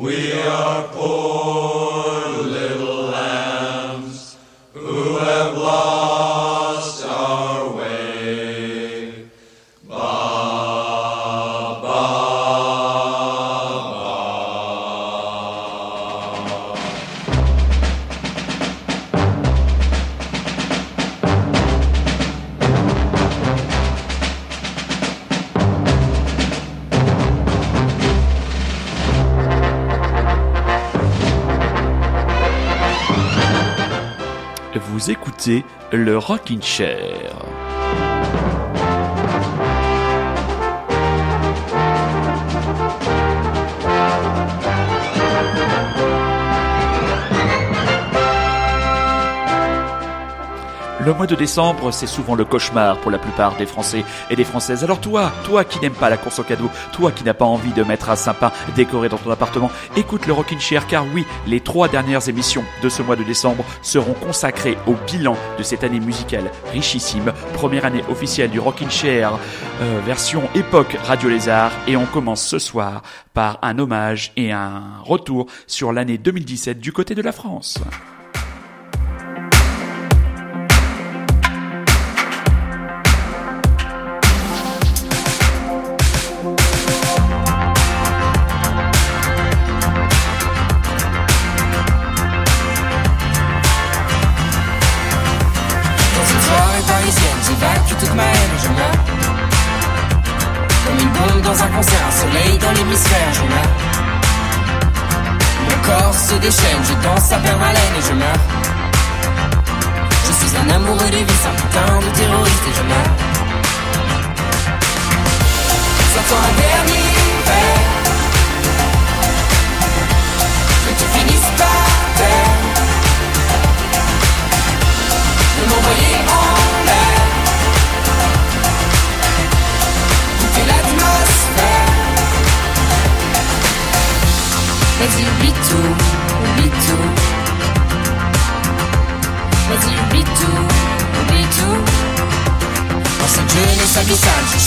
We are poor. Le Rockin' Chair. Le mois de décembre, c'est souvent le cauchemar pour la plupart des Français et des Françaises. Alors toi, toi qui n'aimes pas la course au cadeau, toi qui n'as pas envie de mettre un sapin décoré dans ton appartement, écoute le Rockin' Chair car oui, les trois dernières émissions de ce mois de décembre seront consacrées au bilan de cette année musicale richissime, première année officielle du Rockin' Chair, euh, version époque Radio Lézard et on commence ce soir par un hommage et un retour sur l'année 2017 du côté de la France. je danse à perdre haleine et je meurs. Je suis un amoureux des vices, un putain de terroriste et je meurs. Ça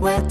wet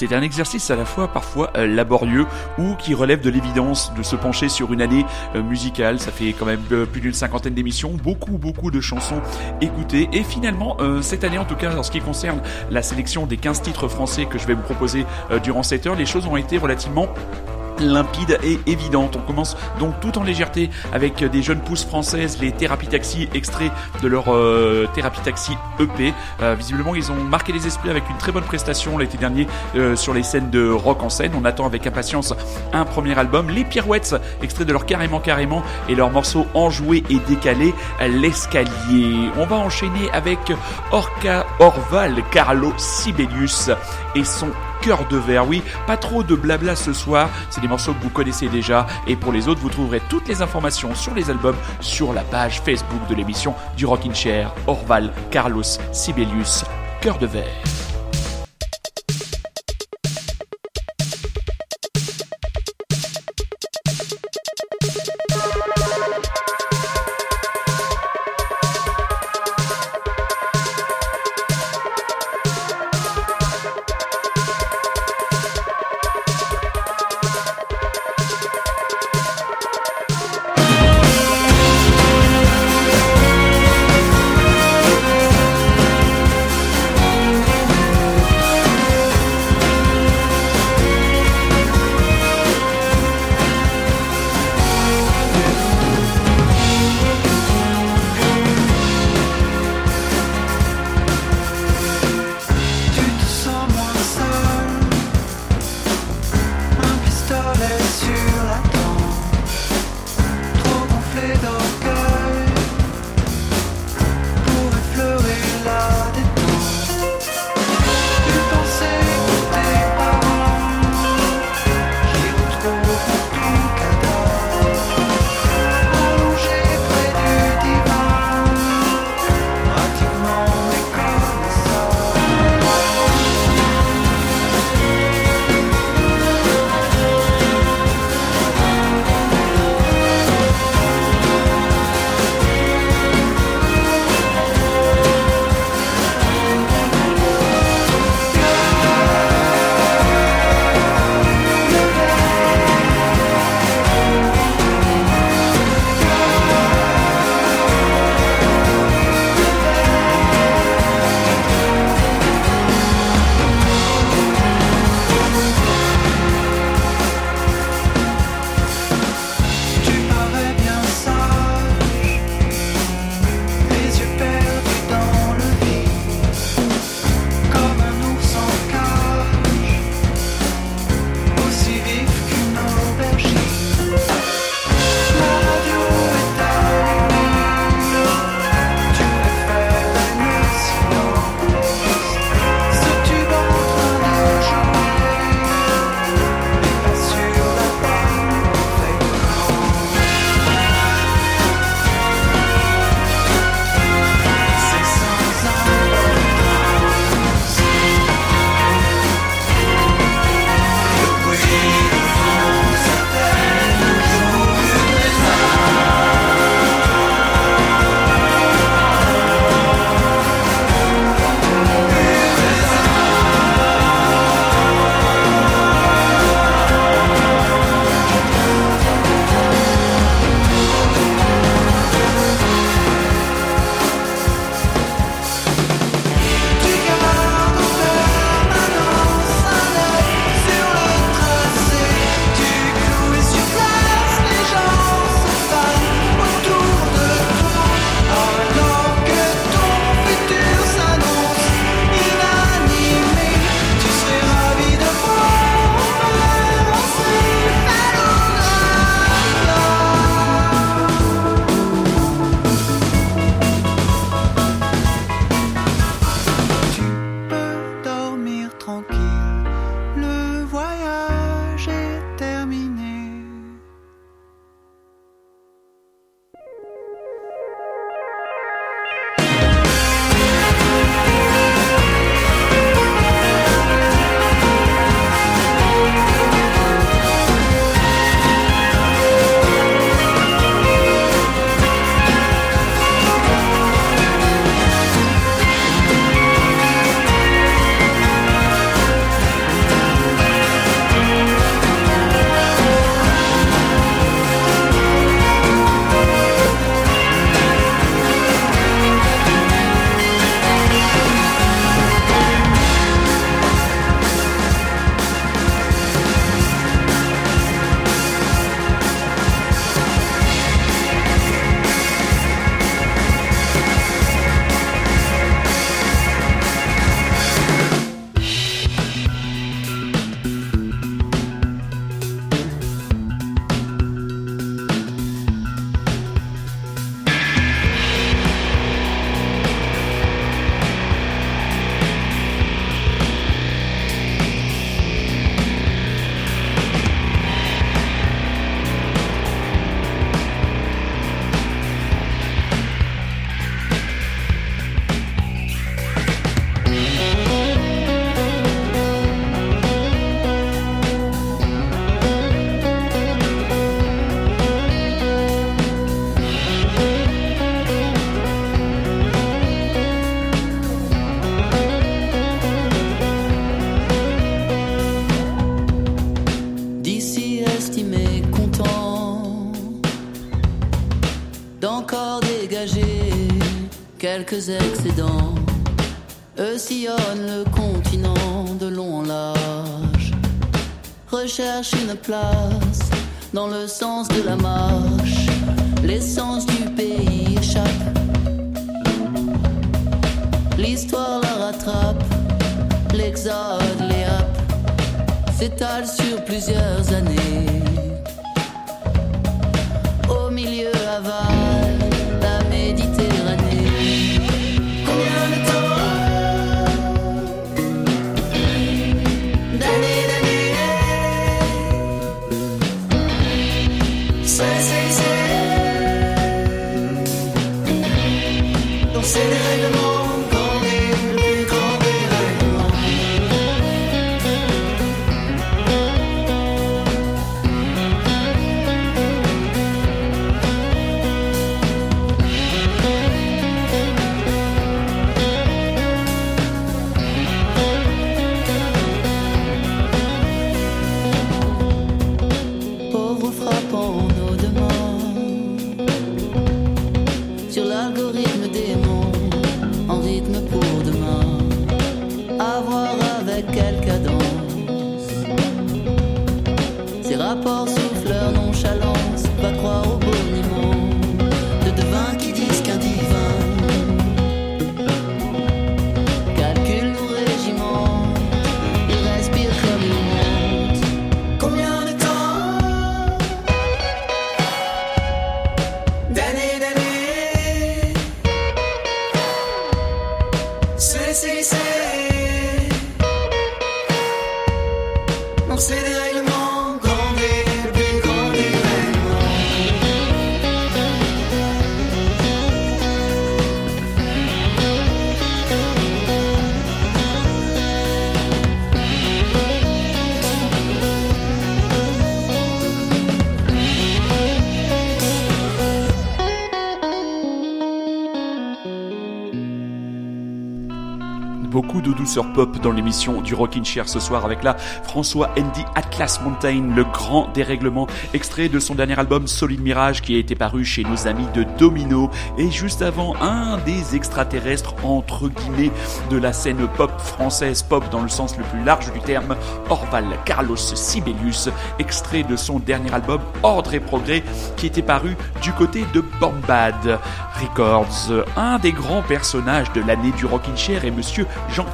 C'est un exercice à la fois parfois euh, laborieux ou qui relève de l'évidence de se pencher sur une année euh, musicale. Ça fait quand même euh, plus d'une cinquantaine d'émissions, beaucoup beaucoup de chansons écoutées. Et finalement, cette année en tout cas, en ce qui concerne la sélection des 15 titres français que je vais vous proposer durant cette heure, les choses ont été relativement limpide et évidente. On commence donc tout en légèreté avec des jeunes pousses françaises, les Thérapie Taxi, extraits de leur euh, Taxi EP. Euh, visiblement, ils ont marqué les esprits avec une très bonne prestation l'été dernier euh, sur les scènes de rock en scène. On attend avec impatience un premier album. Les Pirouettes, extrait de leur Carrément Carrément et leur morceau enjoué et décalé, L'escalier. On va enchaîner avec Orca Orval Carlo Sibelius et son cœur de verre. Oui, pas trop de blabla ce soir. C'est des morceaux que vous connaissez déjà. Et pour les autres, vous trouverez toutes les informations sur les albums sur la page Facebook de l'émission du Rockin' Chair. Orval Carlos Sibelius, cœur de verre. Excédents. Eux sillonnent le continent de long en large. Recherche une place dans le sens de la marche. L'essence du pays échappe. L'histoire la rattrape. L'exode les. S'étale sur plusieurs années. Good. Pop dans l'émission du Rockin' Chair ce soir avec là François Andy Atlas Mountain, le grand dérèglement, extrait de son dernier album Solid Mirage qui a été paru chez nos amis de Domino et juste avant un des extraterrestres entre guillemets de la scène pop française, pop dans le sens le plus large du terme, Orval Carlos Sibelius, extrait de son dernier album Ordre et Progrès qui était paru du côté de Bombad Records. Un des grands personnages de l'année du Rockin' Chair est monsieur Jean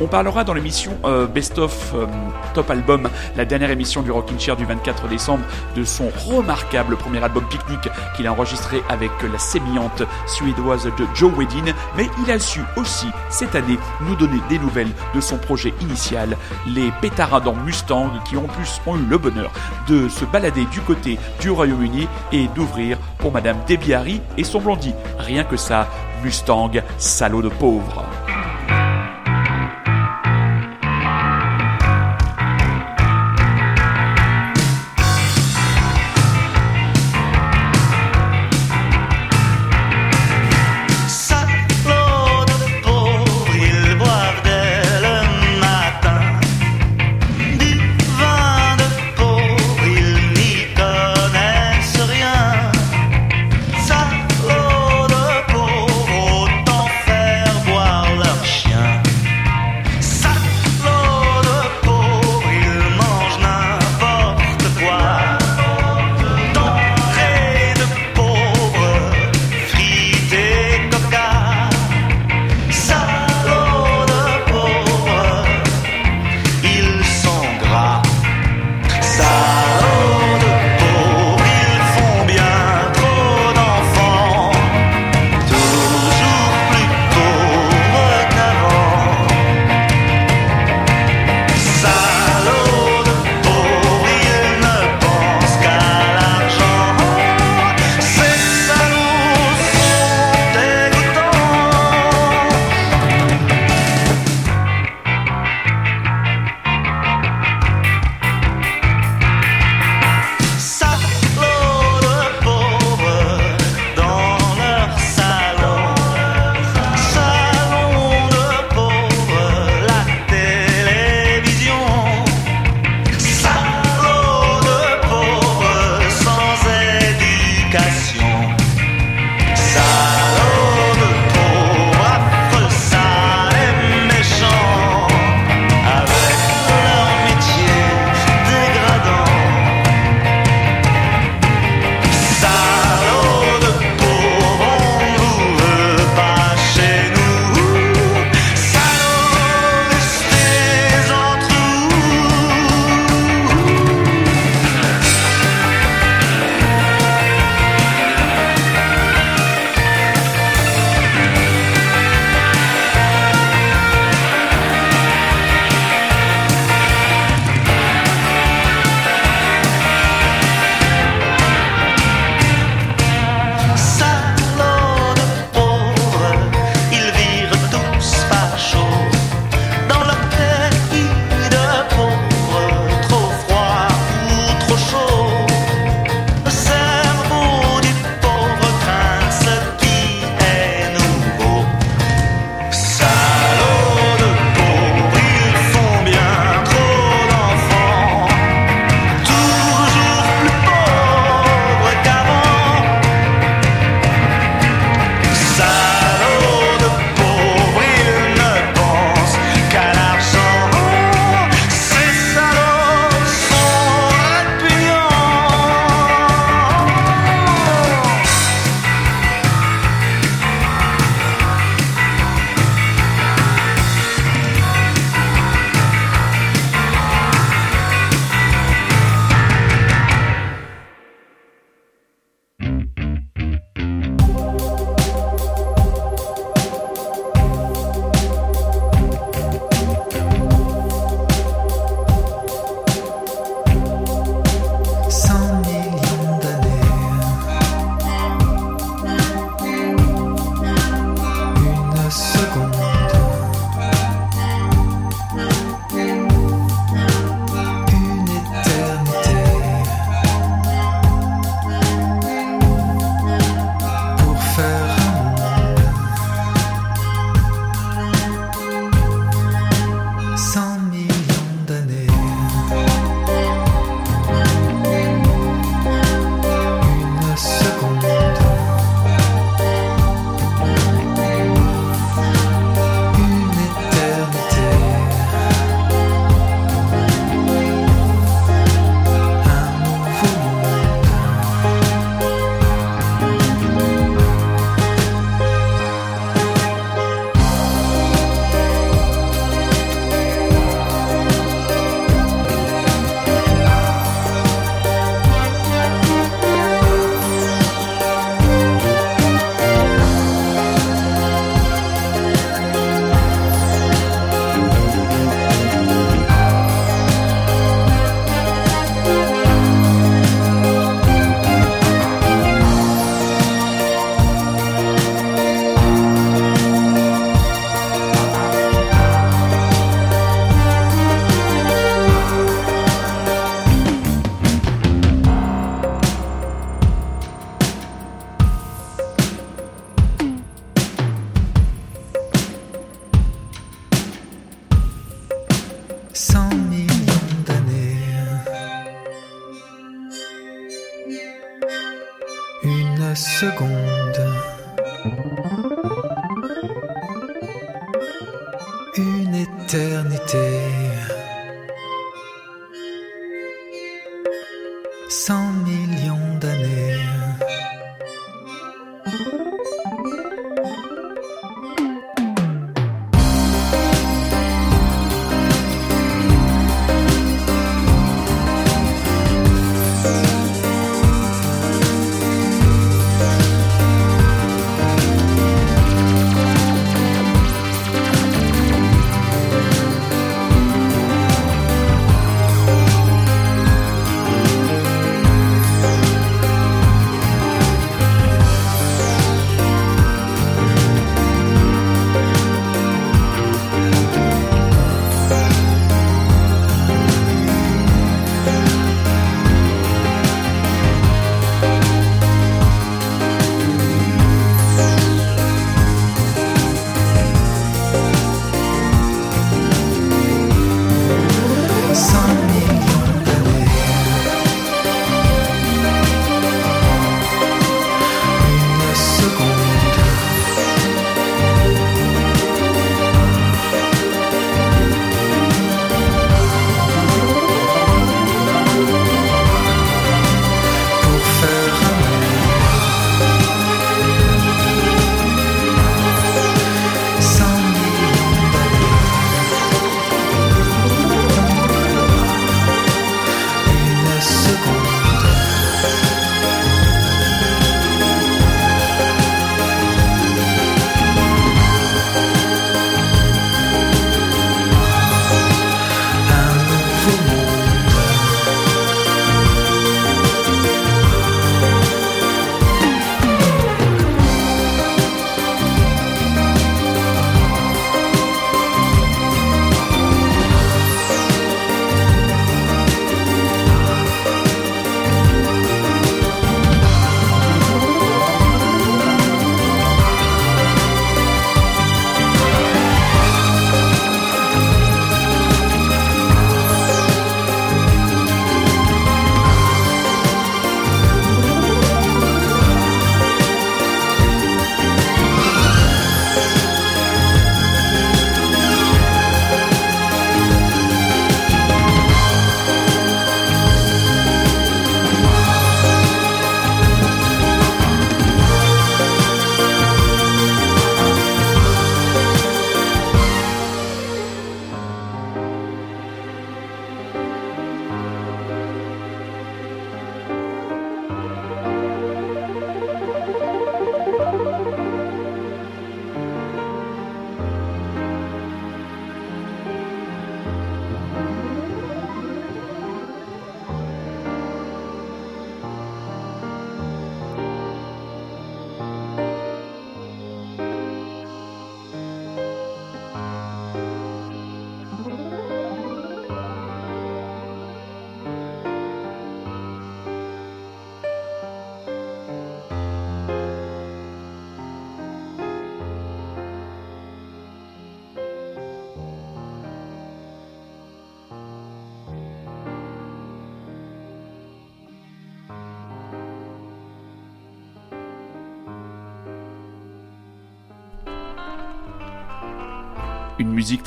On parlera dans l'émission euh, Best of euh, Top Album, la dernière émission du Rockin' Chair du 24 décembre, de son remarquable premier album Picnic qu'il a enregistré avec la sémillante suédoise de Joe Wedin, mais il a su aussi cette année nous donner des nouvelles de son projet initial, les pétaradants Mustang qui en plus ont eu le bonheur de se balader du côté du Royaume-Uni et d'ouvrir pour Madame Debbie Harry et son blondie. Rien que ça, Mustang, salaud de pauvre.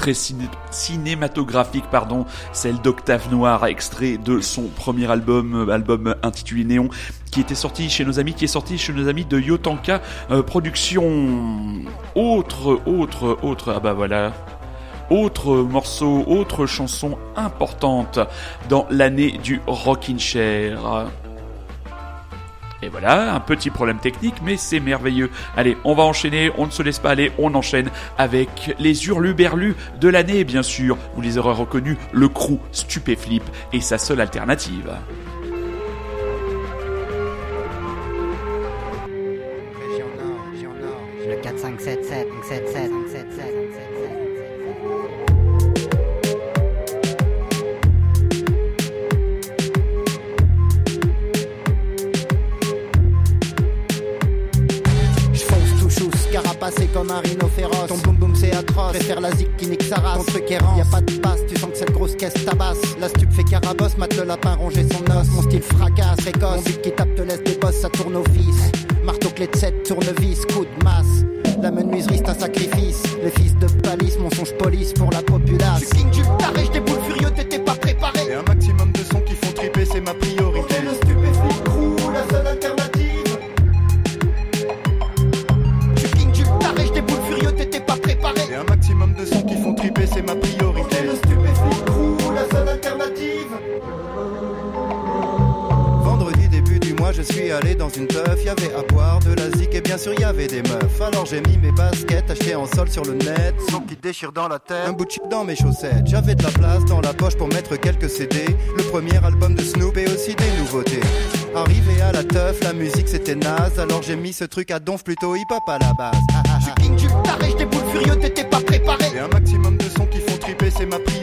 Très ciné- cinématographique, pardon, celle d'Octave Noir, extrait de son premier album, euh, album intitulé Néon, qui était sorti chez nos amis, qui est sorti chez nos amis de Yotanka euh, Production. Autre, autre, autre, ah bah voilà. Autre morceau, autre chanson importante dans l'année du Rockin' Chair. Et voilà, un petit problème technique, mais c'est merveilleux. Allez, on va enchaîner, on ne se laisse pas aller, on enchaîne avec les hurluberlus de l'année, bien sûr. Vous les aurez reconnus, le crew Stupéflip et sa seule alternative. Région Nord, région Nord, le 4 5 7 7 7 7 7 7 7 préfère la zik qui nique sa race. Ton truc errant, y a pas de passe, tu sens que cette grosse caisse tabasse. La stup fait carabosse, mate le lapin ronger son os. Mon style fracasse, précoce. Mon beat qui tape te laisse des bosses, ça tourne au fils. Marteau clé de 7, tournevis, coup de masse. La menuiserie c'est un sacrifice. Les fils de palisse, mensonge police pour la populace. Je suis king du taré, je déboule une teuf. Y avait à boire de la zik et bien sûr y avait des meufs. Alors j'ai mis mes baskets achetées en sol sur le net. Son qui déchire dans la tête. Un bout de chip dans mes chaussettes. J'avais de la place dans la poche pour mettre quelques CD. Le premier album de Snoop et aussi des nouveautés. Arrivé à la teuf, la musique c'était naze. Alors j'ai mis ce truc à donf plutôt hip hop à la base. Ah, ah, Je suis king du taré, je déboule furieux, t'étais pas préparé. Et un maximum de sons qui font triper, c'est ma priorité.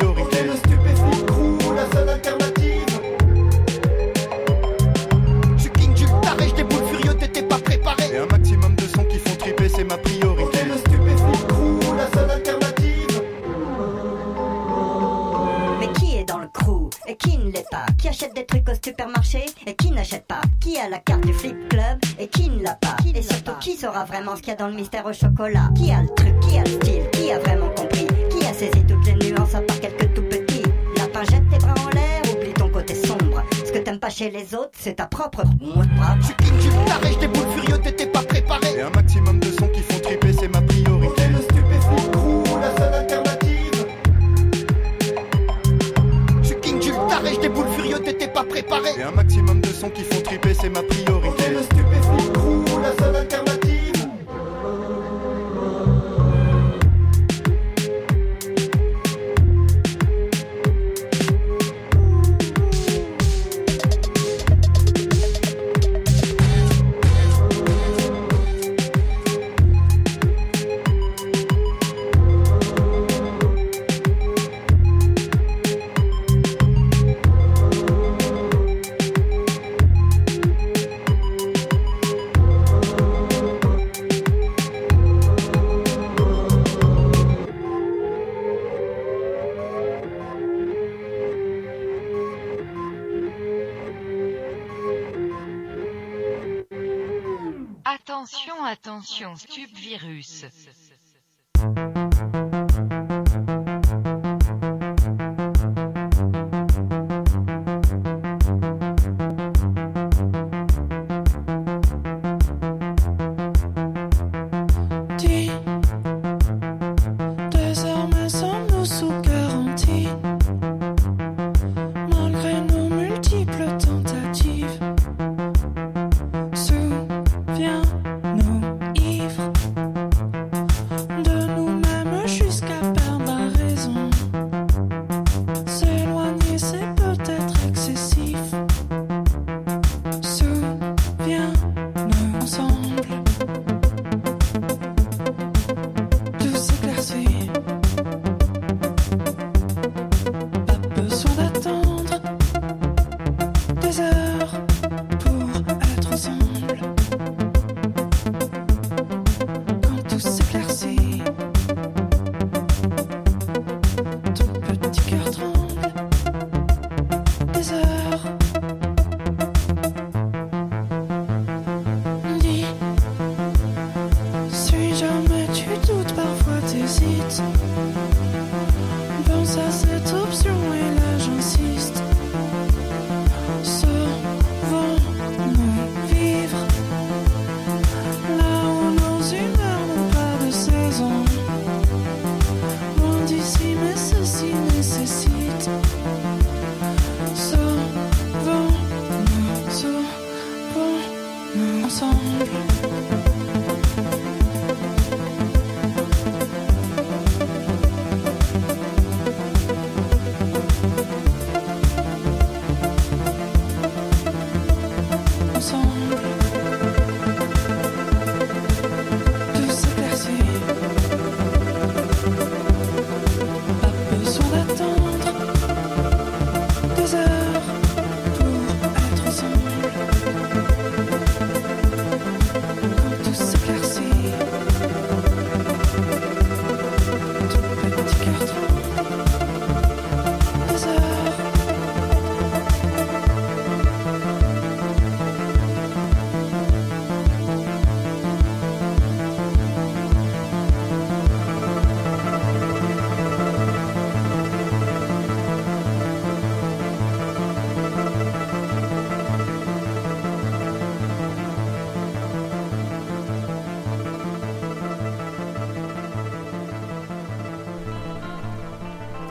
Saura vraiment ce qu'il y a dans le mystère au chocolat Qui a le truc, qui a le style, qui a vraiment compris Qui a saisi toutes les nuances à part quelques tout petits Lapin jette tes bras en l'air, oublie ton côté sombre Ce que t'aimes pas chez les autres, c'est ta propre mot de bras Je suis king du taré, je déboule furieux, t'étais pas préparé. Et un maximum de sons qui font triper, c'est ma priorité. le stupéfiant crew, la seule alternative. Je suis king du taré, je déboule furieux, t'étais pas préparé. Et un maximum de sons qui font triper, c'est ma priorité. le stupéfiant Attention, Stupvirus.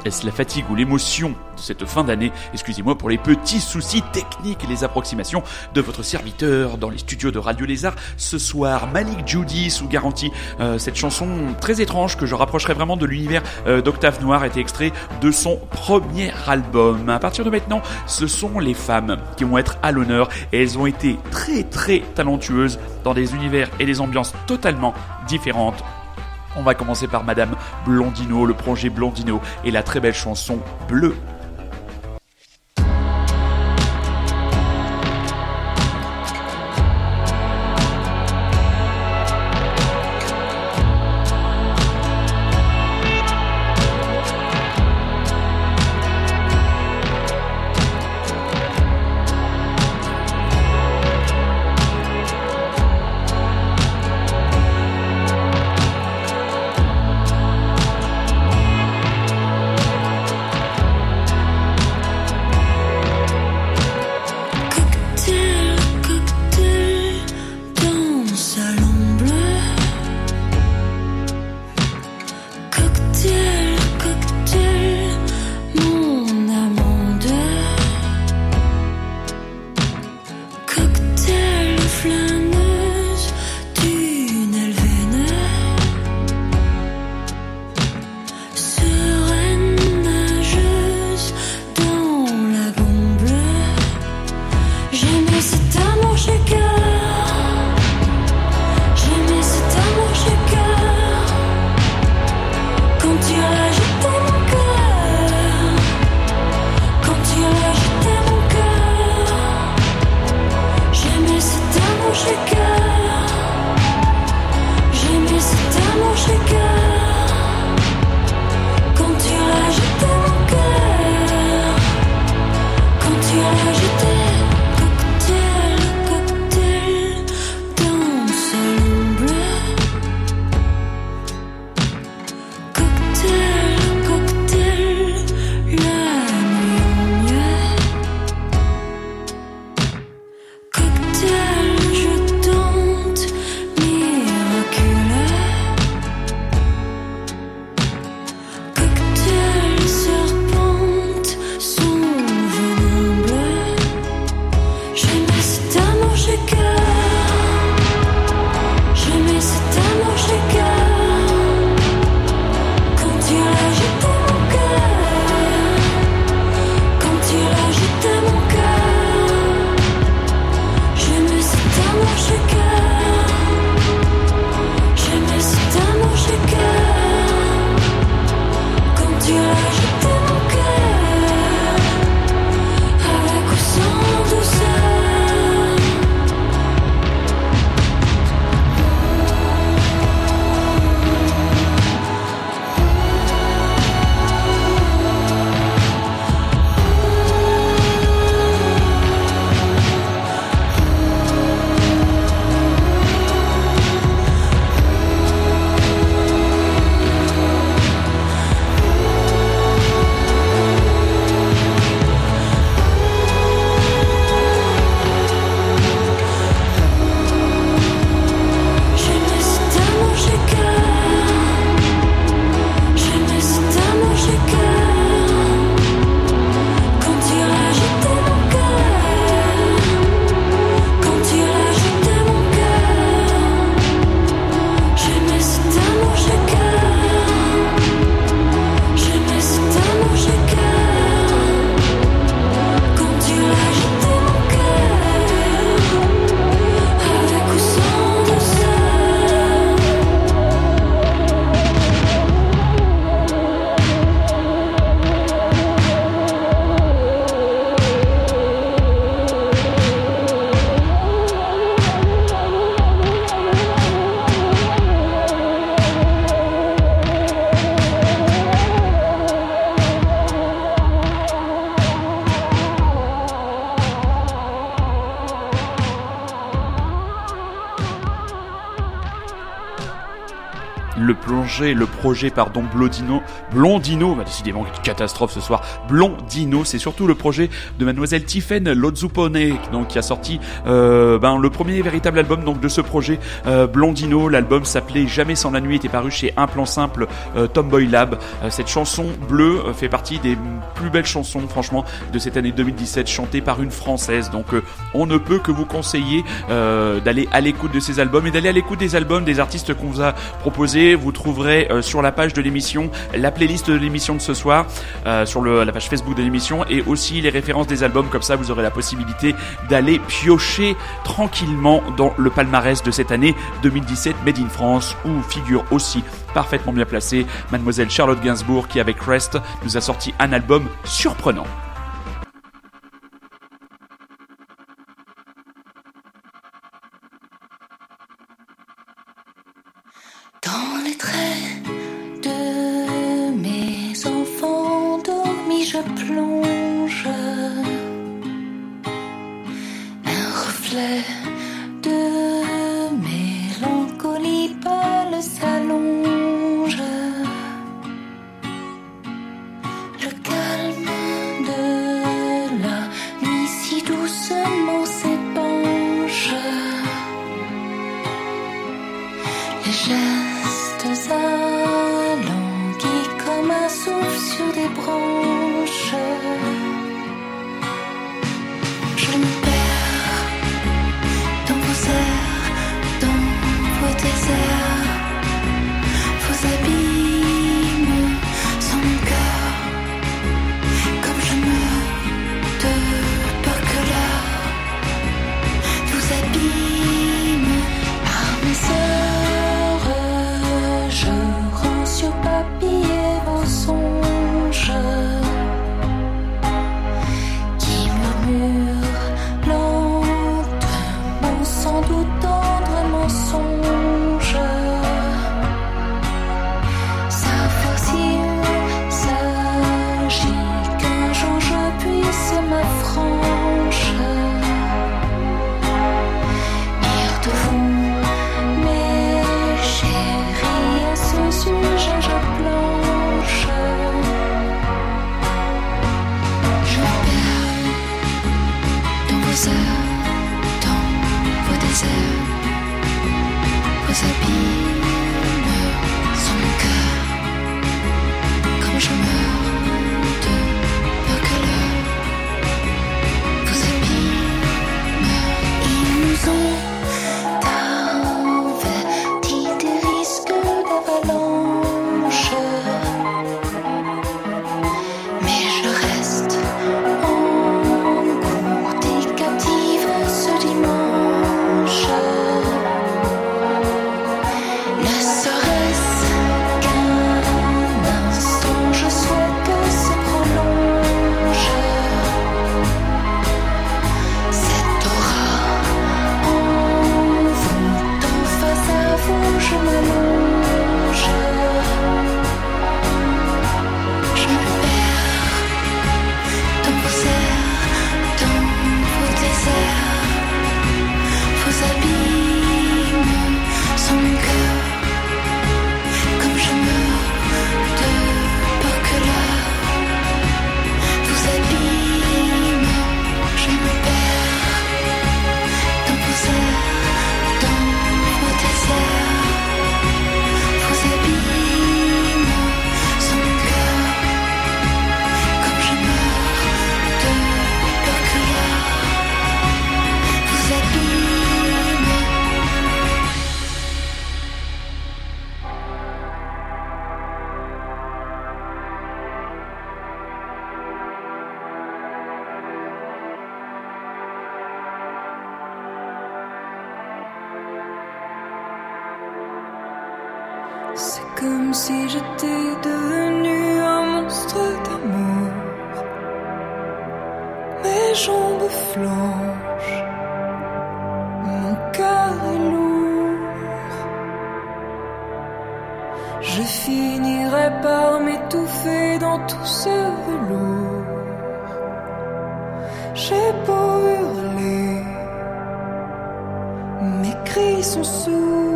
Est-ce la fatigue ou l'émotion de cette fin d'année Excusez-moi pour les petits soucis techniques et les approximations de votre serviteur dans les studios de Radio Lézard ce soir. Malik Judy sous garantie. Euh, cette chanson très étrange que je rapprocherai vraiment de l'univers euh, d'Octave Noir était extrait de son premier album. À partir de maintenant, ce sont les femmes qui vont être à l'honneur et elles ont été très très talentueuses dans des univers et des ambiances totalement différentes on va commencer par Madame Blondino, le projet Blondino et la très belle chanson Bleu. Projet, pardon Blondino, Blondino, bah, décidément une catastrophe ce soir. Blondino, c'est surtout le projet de Mademoiselle Tiffen Lozupone, donc qui a sorti euh, ben, le premier véritable album donc de ce projet euh, Blondino. L'album s'appelait Jamais sans la nuit, était paru chez Un Plan Simple euh, Tomboy Lab. Euh, cette chanson bleue euh, fait partie des plus belles chansons, franchement, de cette année 2017, chantée par une française. Donc, euh, on ne peut que vous conseiller d'aller à l'écoute de ces albums et d'aller à l'écoute des albums des artistes qu'on vous a proposés. Vous trouverez sur la page de l'émission la playlist de l'émission de ce soir, euh, sur la page Facebook de l'émission et aussi les références des albums. Comme ça, vous aurez la possibilité d'aller piocher tranquillement dans le palmarès de cette année 2017 Made in France où figure aussi parfaitement bien placée Mademoiselle Charlotte Gainsbourg qui avec Rest nous a sorti un album surprenant. C'est comme si j'étais devenu un monstre d'amour. Mes jambes flanchent, mon cœur est lourd. Je finirai par m'étouffer dans tout ce velours. J'ai beau hurler, mes cris sont sourds.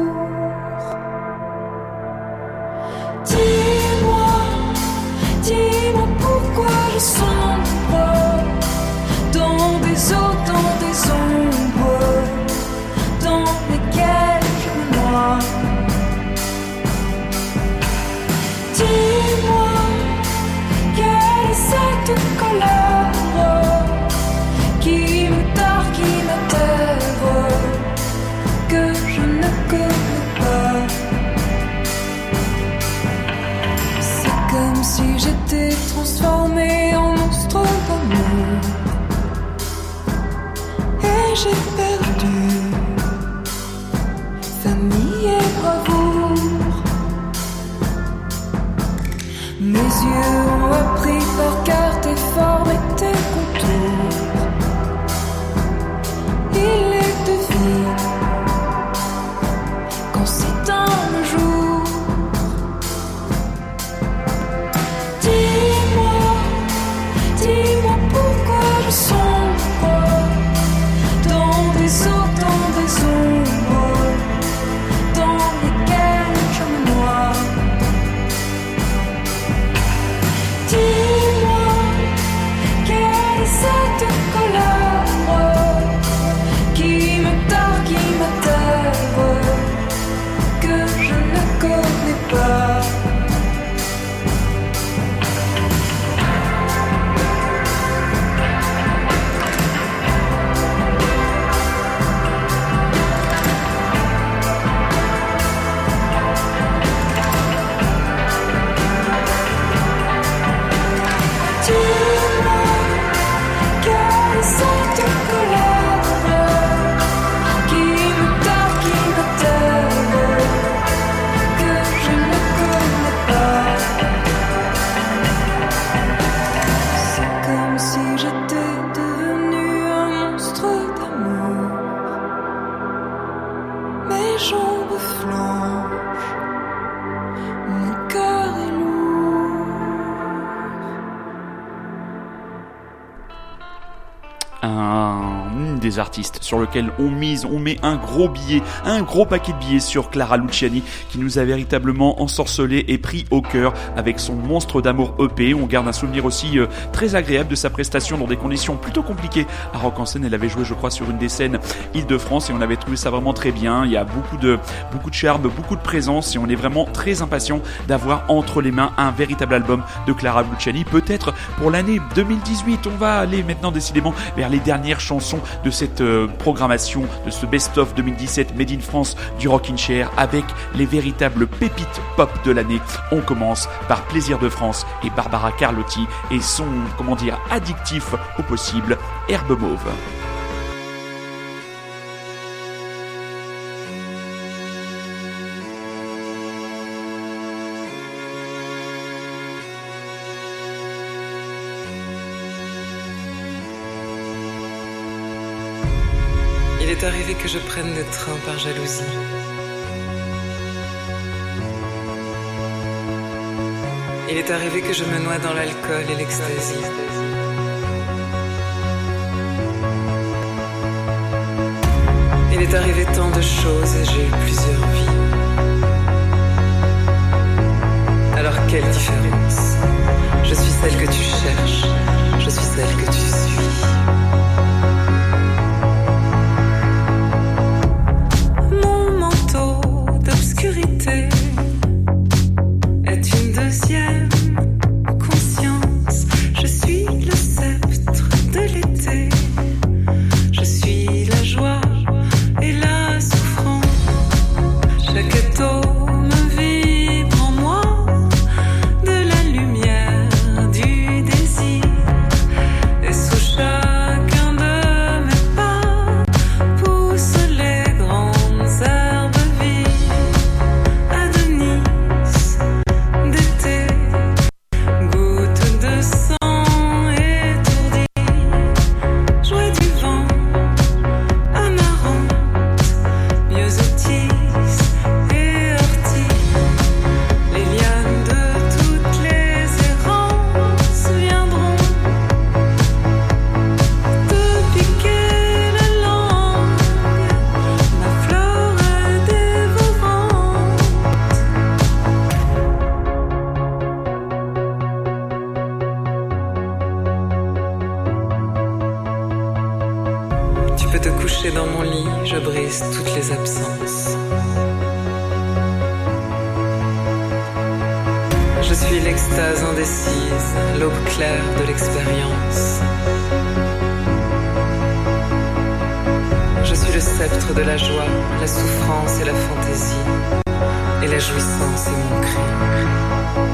Lequel on mise, on met un gros billet, un gros paquet de billets sur Clara Luciani qui nous a véritablement ensorcelé et pris au cœur avec son monstre d'amour EP. On garde un souvenir aussi euh, très agréable de sa prestation dans des conditions plutôt compliquées à Rock en scène. Elle avait joué, je crois, sur une des scènes Île-de-France et on avait trouvé ça vraiment très bien. Il y a beaucoup de beaucoup de charme, beaucoup de présence et on est vraiment très impatient d'avoir entre les mains un véritable album de Clara Luciani. Peut-être pour l'année 2018. On va aller maintenant décidément vers les dernières chansons de cette euh, programmation, de ce best-of 2017 Made in France du Rockin' Chair avec les véritables pépites pop de l'année. On commence par Plaisir de France et Barbara Carlotti et son, comment dire, addictif au possible, Herbe Mauve. Il est arrivé que je prenne le train par jalousie. Il est arrivé que je me noie dans l'alcool et l'extasie. Il est arrivé tant de choses et j'ai eu plusieurs vies. Alors quelle différence? Je suis celle que tu cherches, je suis celle que tu Je suis l'extase indécise, l'aube claire de l'expérience. Je suis le sceptre de la joie, la souffrance et la fantaisie. Et la jouissance est mon cri.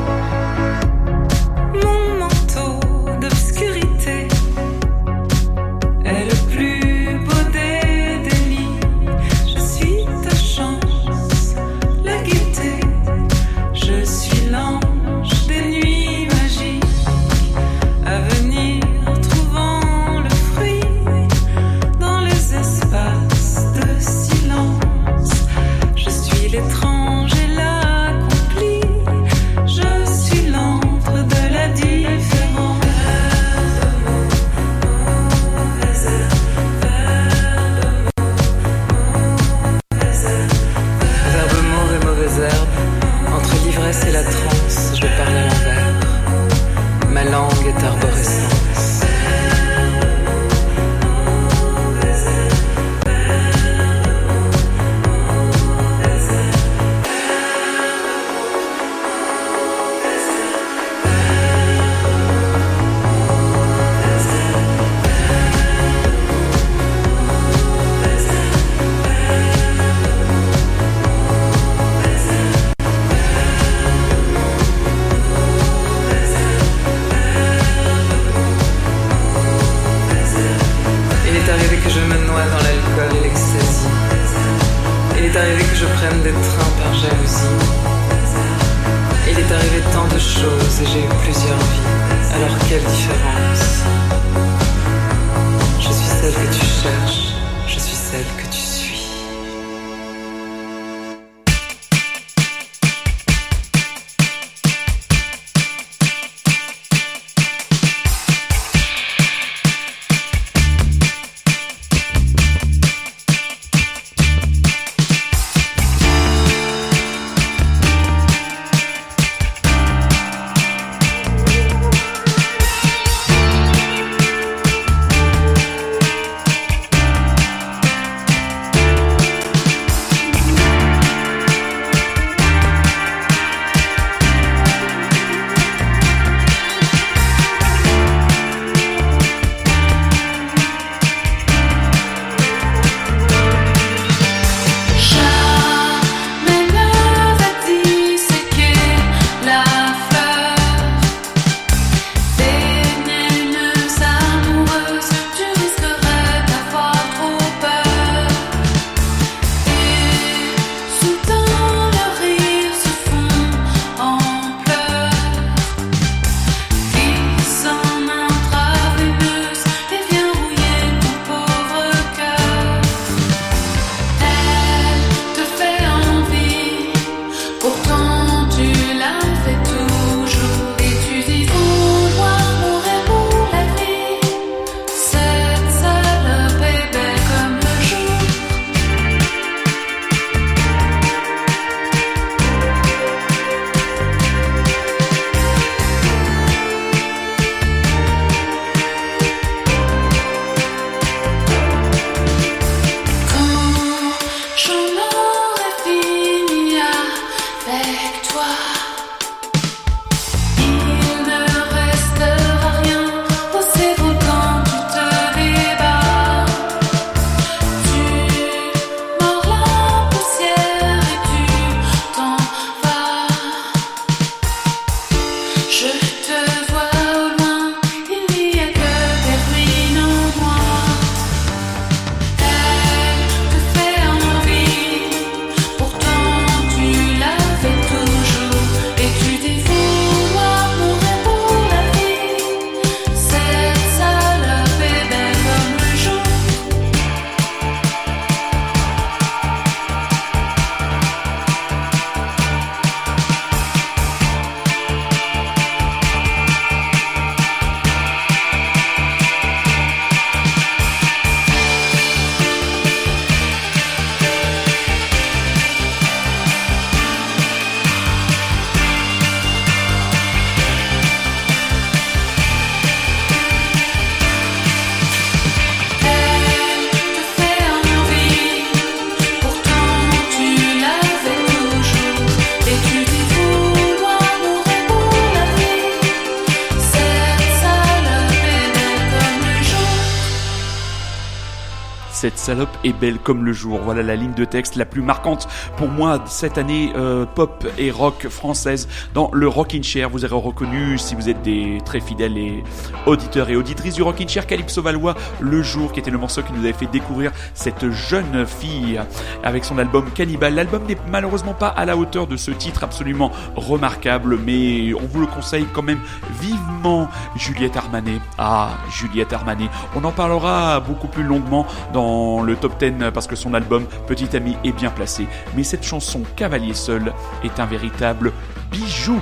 Belle comme le jour. Voilà la ligne de texte la plus marquante pour moi cette année euh, pop et rock française dans le Rockin' Chair. Vous aurez reconnu, si vous êtes des très fidèles et auditeurs et auditrices du Rockin' Chair, Calypso Valois, Le Jour, qui était le morceau qui nous avait fait découvrir cette jeune fille avec son album Cannibal. L'album n'est malheureusement pas à la hauteur de ce titre absolument remarquable, mais on vous le conseille quand même vivement. Juliette Armanet. Ah, Juliette Armanet. On en parlera beaucoup plus longuement dans le top 10 parce que son album Petit Ami est bien placé. Mais cette chanson Cavalier seul est un véritable bijou.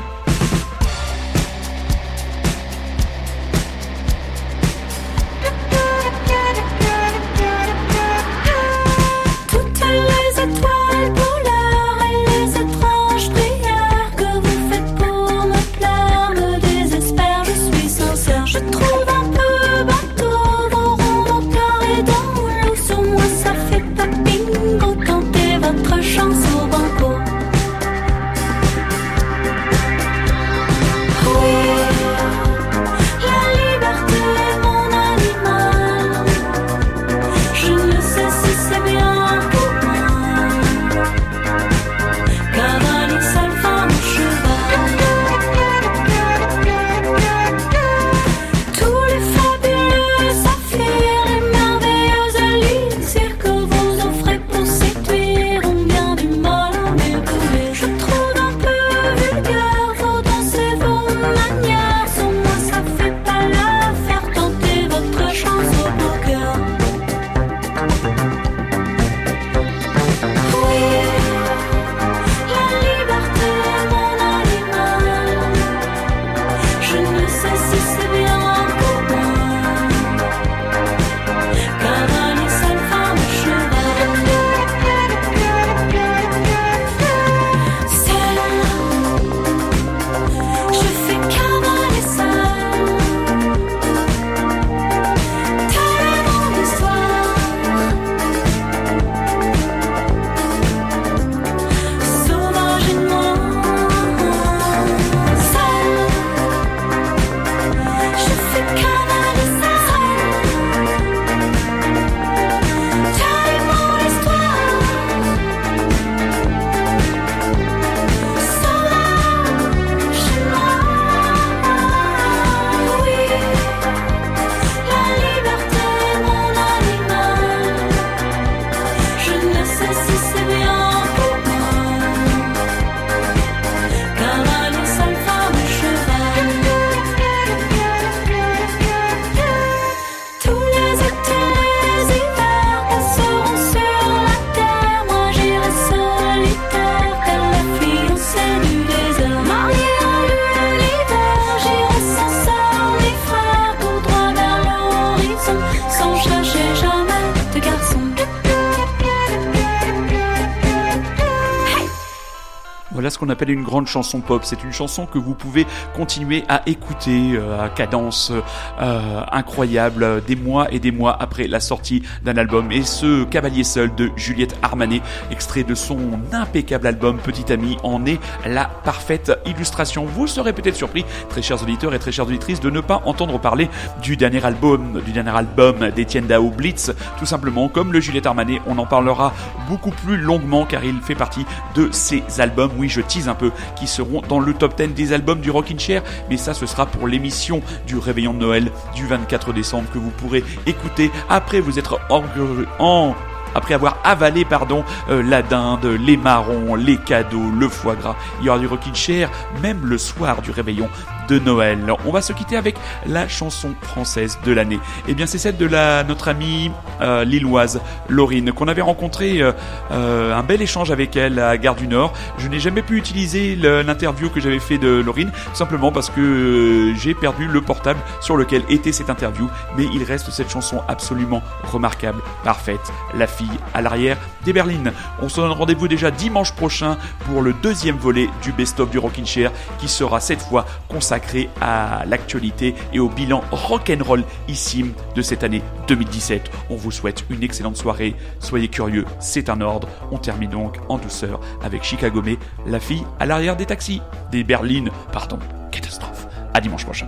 Appelle une grande chanson pop. C'est une chanson que vous pouvez continuer à écouter euh, à cadence euh, incroyable des mois et des mois après la sortie d'un album. Et ce Cavalier seul de Juliette Armanet, extrait de son impeccable album Petit Ami, en est la parfaite illustration. Vous serez peut-être surpris, très chers auditeurs et très chères auditrices, de ne pas entendre parler du dernier album, du dernier album d'Étienne Dao Blitz, tout simplement comme le Juliette Armanet. On en parlera beaucoup plus longuement car il fait partie de ces albums. Oui, je tease un peu, qui seront dans le top 10 des albums du Rockin' Chair, mais ça ce sera pour l'émission du réveillon de Noël du 24 décembre que vous pourrez écouter après vous être en, après avoir avalé pardon euh, la dinde, les marrons, les cadeaux, le foie gras. Il y aura du rockin' chair même le soir du réveillon de Noël. On va se quitter avec la chanson française de l'année. Eh bien, c'est celle de la notre amie euh, lilloise Laurine qu'on avait rencontré euh, euh, un bel échange avec elle à Gare du Nord. Je n'ai jamais pu utiliser l'interview que j'avais fait de Laurine simplement parce que j'ai perdu le portable sur lequel était cette interview. Mais il reste cette chanson absolument remarquable, parfaite. La fille à l'arrière des berlines. On se donne rendez-vous déjà dimanche prochain pour le deuxième volet du best-of du Rockin' Chair qui sera cette fois consacré à l'actualité et au bilan rock'n'rollissime de cette année 2017. On vous souhaite une excellente soirée. Soyez curieux, c'est un ordre. On termine donc en douceur avec Chicago May, la fille à l'arrière des taxis, des berlines, pardon, catastrophe. À dimanche prochain.